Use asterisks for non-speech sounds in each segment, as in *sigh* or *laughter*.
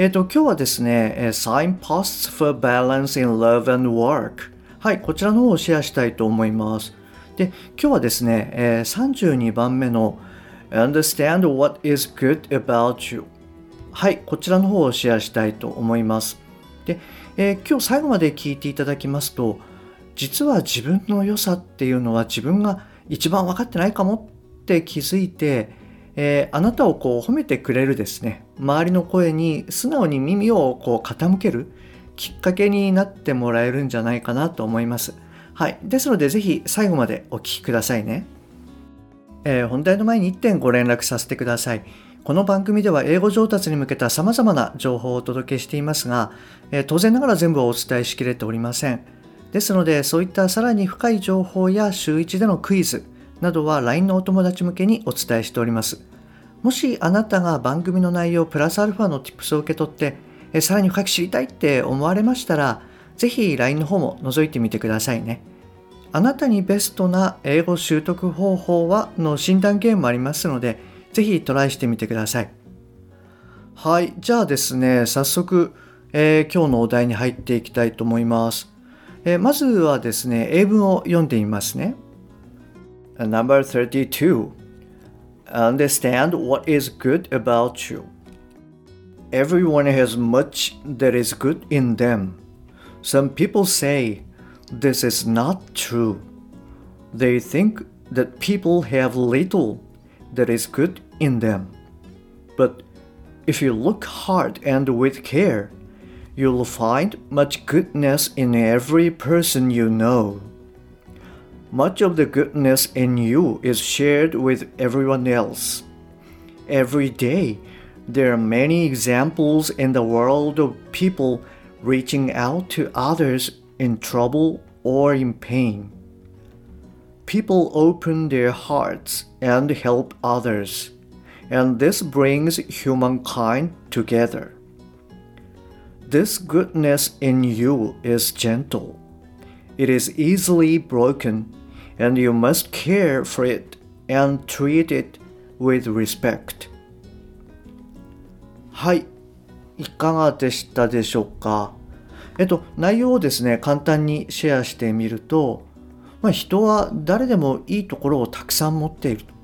えっ、ー、と、今日はですね、Signposts for Balance in Love and Work。はい、こちらの方をシェアしたいと思います。で、今日はですね、えー、32番目の Understand what is good about you。はい、こちらの方をシェアしたいと思います。で、えー、今日最後まで聞いていただきますと、実は自分の良さっていうのは自分が一番分かってないかもって気づいて、えー、あなたをこう褒めてくれるですね周りの声に素直に耳をこう傾けるきっかけになってもらえるんじゃないかなと思います。はい。ですので、ぜひ最後までお聞きくださいね。えー、本題の前に1点ご連絡させてください。この番組では英語上達に向けた様々な情報をお届けしていますが、えー、当然ながら全部お伝えしきれておりません。ですので、そういったさらに深い情報や週1でのクイズなどは LINE のお友達向けにお伝えしております。もしあなたが番組の内容プラスアルファの Tips を受け取ってえさらに深く知りたいって思われましたらぜひ LINE の方も覗いてみてくださいね。あなたにベストな英語習得方法はの診断ゲームもありますのでぜひトライしてみてください。はい、じゃあですね、早速、えー、今日のお題に入っていきたいと思います。えー、まずはですね、英文を読んでみますね。Number 32 Understand what is good about you. Everyone has much that is good in them. Some people say this is not true. They think that people have little that is good in them. But if you look hard and with care, you'll find much goodness in every person you know. Much of the goodness in you is shared with everyone else. Every day, there are many examples in the world of people reaching out to others in trouble or in pain. People open their hearts and help others, and this brings humankind together. This goodness in you is gentle. It is easily broken and you must care for it and treat it with respect. はい。いかがでしたでしょうか？えっと、内容をですね、簡単にシェアしてみると、まあ、人は誰でもいいところをたくさん持っていると。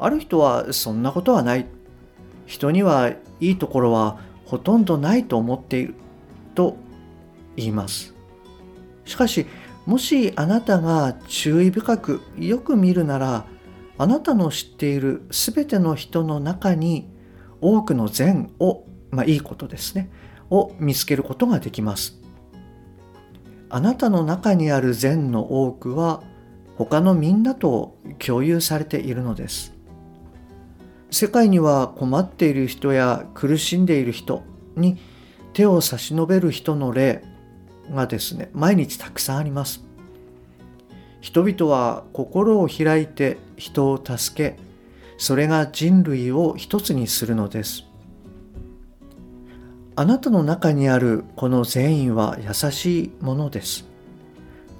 ある人はそんなことはない。人にはいいところはほとんどないと思っていると言います。しかし、もしあなたが注意深くよく見るならあなたの知っている全ての人の中に多くの善を、まあ、いいことですねを見つけることができます。あなたの中にある善の多くは他のみんなと共有されているのです。世界には困っている人や苦しんでいる人に手を差し伸べる人の例がですね毎日たくさんあります。人々は心を開いて人を助けそれが人類を一つにするのです。あなたの中にあるこの善意は優しいものです。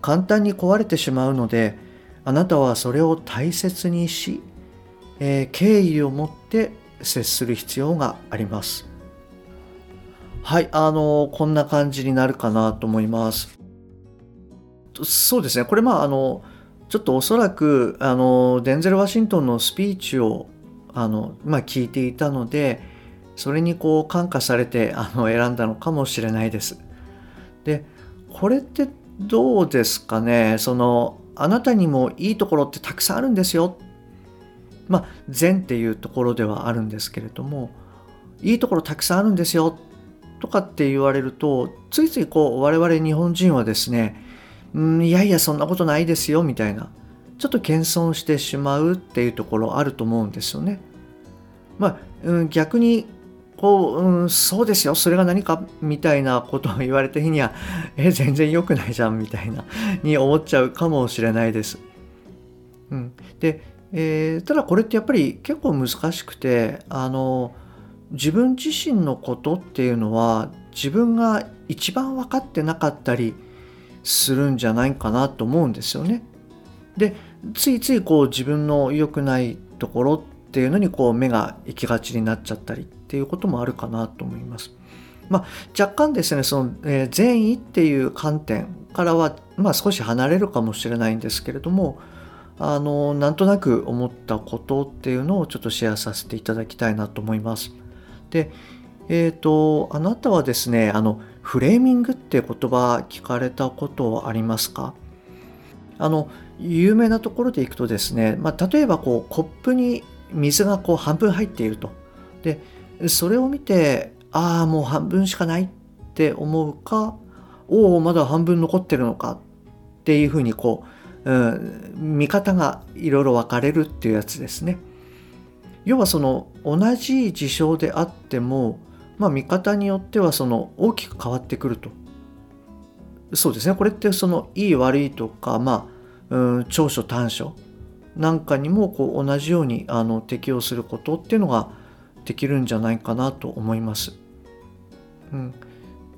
簡単に壊れてしまうのであなたはそれを大切にし、えー、敬意を持って接する必要があります。はい、あの、こんな感じになるかなと思います。そうですね、これまあ、あの、ちょっとおそらく、あの、デンゼル・ワシントンのスピーチを、あの、まあ、聞いていたので、それにこう感化されてあの選んだのかもしれないです。で、これってどうですかね？その、あなたにもいいところってたくさんあるんですよ。まあ、善っていうところではあるんですけれども、いいところたくさんあるんですよとかって言われるとついついこう我々日本人はですねうんいやいやそんなことないですよみたいなちょっと謙遜してしまうっていうところあると思うんですよね。まあ、うん、逆にこう、うん、そうですよ、それが何かみたいなことを言われた日には、え、全然良くないじゃんみたいな、に思っちゃうかもしれないです。うん。で、えー、ただこれってやっぱり結構難しくて、あの、自分自身のことっていうのは、自分が一番分かってなかったりするんじゃないかなと思うんですよね。で、ついついこう自分の良くないところっていうのにこう目が行きがちになっちゃったりっていうこともあるかなと思います。まあ、若干ですねその、えー、善意っていう観点からは、まあ、少し離れるかもしれないんですけれどもあのなんとなく思ったことっていうのをちょっとシェアさせていただきたいなと思います。でえっ、ー、とあなたはですねあのフレーミングって言葉聞かれたことありますか？あの有名なところでいくとですね、まあ、例えばこうコップに水がこう半分入っているとでそれを見てああもう半分しかないって思うかおおまだ半分残ってるのかっていうふうにこう、うん、見方がいろいろ分かれるっていうやつですね。要はその同じ事象であっても、まあ、見方によってはその大きく変わってくると。そうですねこれってそのいい悪いとか、まあ、うん、長所短所なんかにもこう同じようにあの適用することっていうのができるんじゃないかなと思います。うん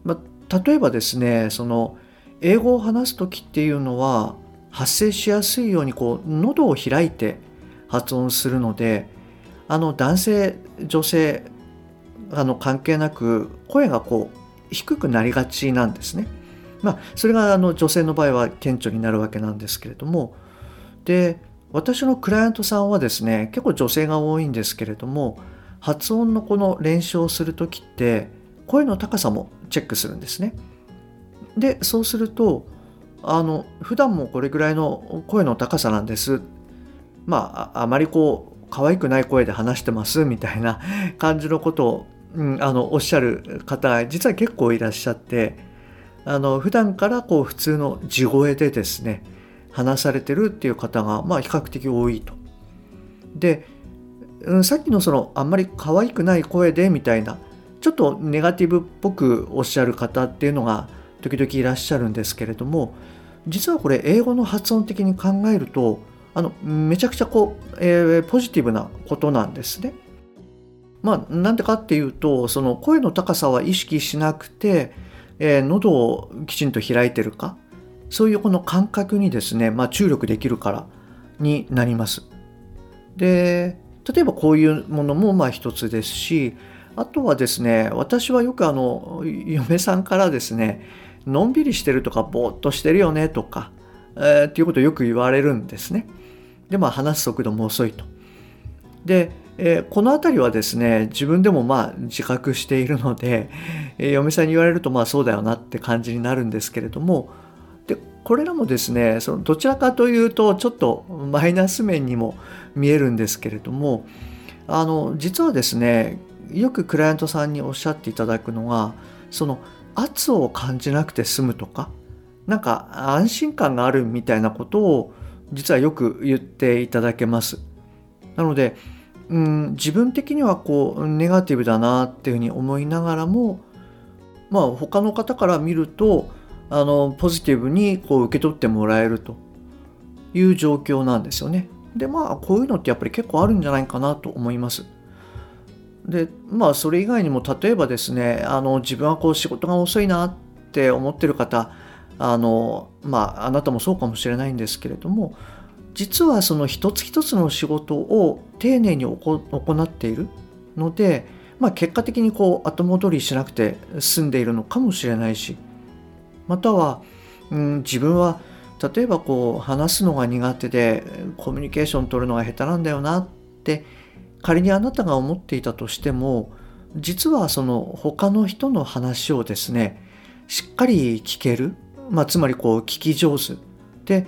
まあ、例えばですねその英語を話す時っていうのは発声しやすいようにこう喉を開いて発音するのであの男性女性あの関係なく声がこう低くなりがちなんですね。まあ、それがあの女性の場合は顕著になるわけなんですけれどもで私のクライアントさんはですね結構女性が多いんですけれども発音のこの練習をする時って声の高さもチェックするんですね。でそうするとあの普段もこれぐらいの声の高さなんですまああまりこう可愛くない声で話してますみたいな *laughs* 感じのことを、うん、あのおっしゃる方実は結構いらっしゃってあの普段からこう普通の地声でですね話されてるっていう方がまあ比較的多いと。でうん、さっきのそのあんまり可愛くない声でみたいなちょっとネガティブっぽくおっしゃる方っていうのが時々いらっしゃるんですけれども実はこれ英語の発音的に考えるとあのめちゃくちゃこう、えー、ポジティブなことなんですね。まあなんでかっていうとその声の高さは意識しなくて、えー、喉をきちんと開いてるかそういうこの感覚にですね、まあ、注力できるからになります。で例えばこういうものもまあ一つですしあとはですね私はよくあの嫁さんからですねのんびりしてるとかぼーっとしてるよねとか、えー、っていうことをよく言われるんですね。でまあ話す速度も遅いと。で、えー、この辺りはですね自分でもまあ自覚しているので、えー、嫁さんに言われるとまあそうだよなって感じになるんですけれどもでこれらもですねそのどちらかというとちょっとマイナス面にも見えるんですけれどもあの実はですねよくクライアントさんにおっしゃっていただくのがその圧を感じなくて済むとかなんか安心感があるみたいなことを実はよく言っていただけます。なので、うん、自分的にはこうネガティブだなっていうふうに思いながらもまあ他の方から見るとあのポジティブにこう受け取ってもらえるという状況なんですよね。でまあこういうのってやっぱり結構あるんじゃないかなと思います。でまあそれ以外にも例えばですねあの自分はこう仕事が遅いなって思ってる方あのまああなたもそうかもしれないんですけれども実はその一つ一つの仕事を丁寧に行っているので、まあ、結果的にこう後戻りしなくて済んでいるのかもしれないしまたは、うん、自分は例えばこう話すのが苦手でコミュニケーション取るのが下手なんだよなって仮にあなたが思っていたとしても実はその他の人の話をですねしっかり聞ける、まあ、つまりこう聞き上手で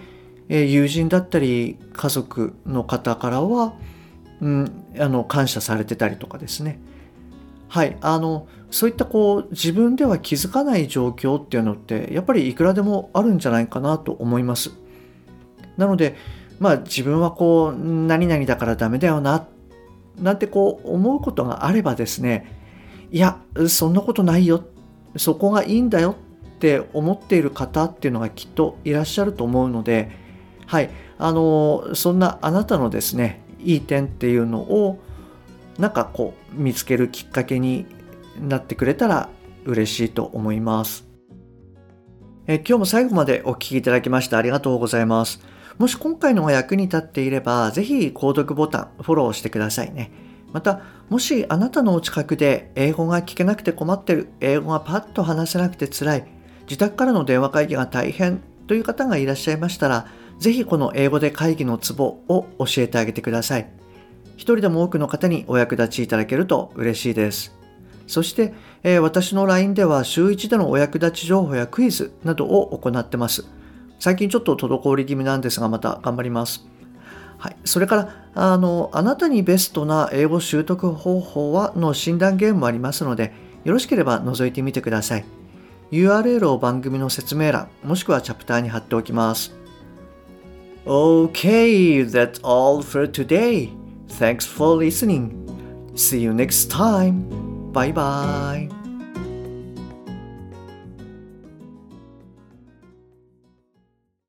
え友人だったり家族の方からは、うん、あの感謝されてたりとかですねはいあのそういったこう自分では気づかない状況っていうのってやっぱりいくらでもあるんじゃないかなと思います。なのでまあ自分はこう何々だからダメだよななんてこう思うことがあればですねいやそんなことないよそこがいいんだよって思っている方っていうのがきっといらっしゃると思うのではいあのそんなあなたのですねいい点っていうのをなんかこう見つけるきっかけになってくれたら嬉しいと思います。え今日も最後までお聴きいただきましてありがとうございます。もし今回のが役に立っていれば、ぜひ購読ボタン、フォローしてくださいね。また、もしあなたのお近くで英語が聞けなくて困ってる、英語がパッと話せなくて辛い、自宅からの電話会議が大変という方がいらっしゃいましたら、ぜひこの英語で会議のツボを教えてあげてください。一人でも多くの方にお役立ちいただけると嬉しいです。そして、えー、私の LINE では週1でのお役立ち情報やクイズなどを行ってます。最近ちょっと滞り気味なんですが、また頑張ります。はい、それからあの、あなたにベストな英語習得方法はの診断ゲームもありますので、よろしければ覗いてみてください。URL を番組の説明欄、もしくはチャプターに貼っておきます。Okay, that's all for today. Thanks for listening. See you next time. Bye bye.